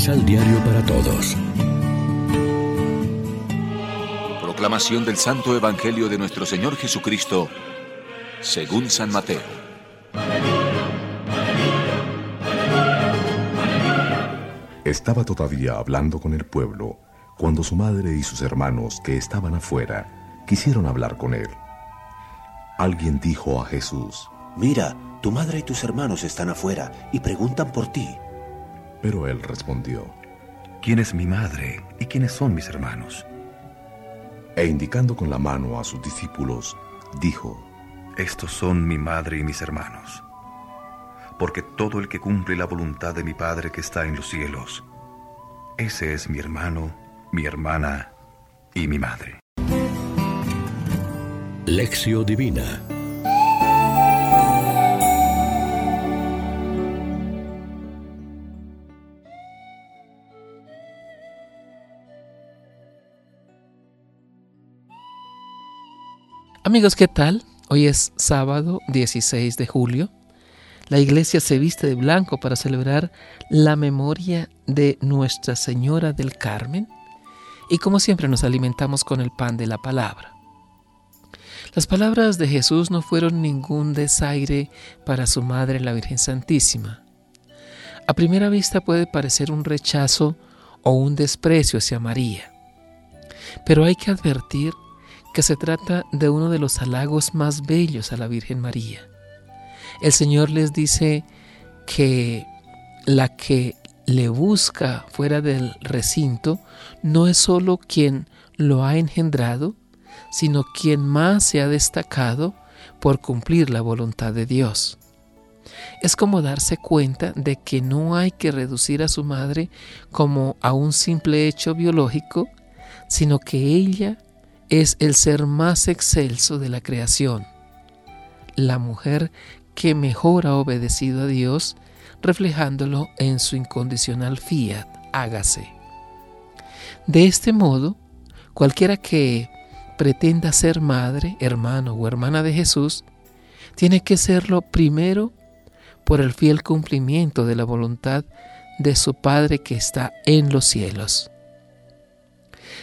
Misal Diario para Todos. Proclamación del Santo Evangelio de nuestro Señor Jesucristo, según San Mateo. Estaba todavía hablando con el pueblo cuando su madre y sus hermanos que estaban afuera quisieron hablar con él. Alguien dijo a Jesús, Mira, tu madre y tus hermanos están afuera y preguntan por ti. Pero él respondió, ¿quién es mi madre y quiénes son mis hermanos? E indicando con la mano a sus discípulos, dijo, Estos son mi madre y mis hermanos. Porque todo el que cumple la voluntad de mi Padre que está en los cielos, ese es mi hermano, mi hermana y mi madre. Lección Divina Amigos, ¿qué tal? Hoy es sábado 16 de julio. La iglesia se viste de blanco para celebrar la memoria de Nuestra Señora del Carmen y como siempre nos alimentamos con el pan de la palabra. Las palabras de Jesús no fueron ningún desaire para su madre la Virgen Santísima. A primera vista puede parecer un rechazo o un desprecio hacia María, pero hay que advertir que se trata de uno de los halagos más bellos a la Virgen María. El Señor les dice que la que le busca fuera del recinto no es solo quien lo ha engendrado, sino quien más se ha destacado por cumplir la voluntad de Dios. Es como darse cuenta de que no hay que reducir a su madre como a un simple hecho biológico, sino que ella es el ser más excelso de la creación, la mujer que mejor ha obedecido a Dios, reflejándolo en su incondicional fiat, hágase. De este modo, cualquiera que pretenda ser madre, hermano o hermana de Jesús, tiene que serlo primero por el fiel cumplimiento de la voluntad de su Padre que está en los cielos.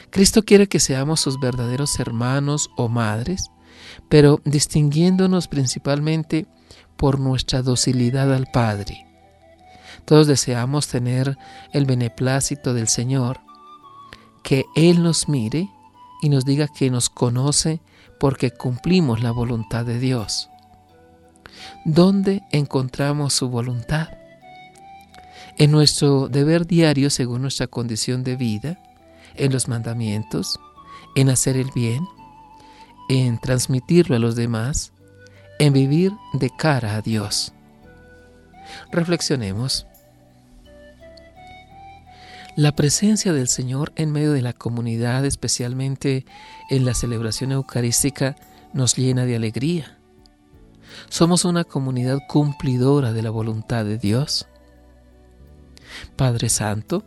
Cristo quiere que seamos sus verdaderos hermanos o madres, pero distinguiéndonos principalmente por nuestra docilidad al Padre. Todos deseamos tener el beneplácito del Señor, que Él nos mire y nos diga que nos conoce porque cumplimos la voluntad de Dios. ¿Dónde encontramos su voluntad? En nuestro deber diario según nuestra condición de vida, en los mandamientos, en hacer el bien, en transmitirlo a los demás, en vivir de cara a Dios. Reflexionemos. La presencia del Señor en medio de la comunidad, especialmente en la celebración eucarística, nos llena de alegría. Somos una comunidad cumplidora de la voluntad de Dios. Padre Santo,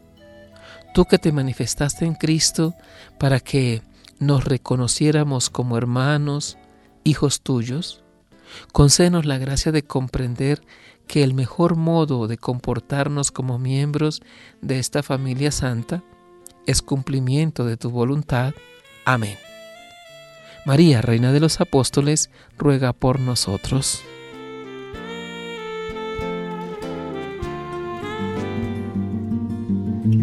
tú que te manifestaste en Cristo para que nos reconociéramos como hermanos, hijos tuyos, concédenos la gracia de comprender que el mejor modo de comportarnos como miembros de esta familia santa es cumplimiento de tu voluntad. Amén. María, Reina de los Apóstoles, ruega por nosotros.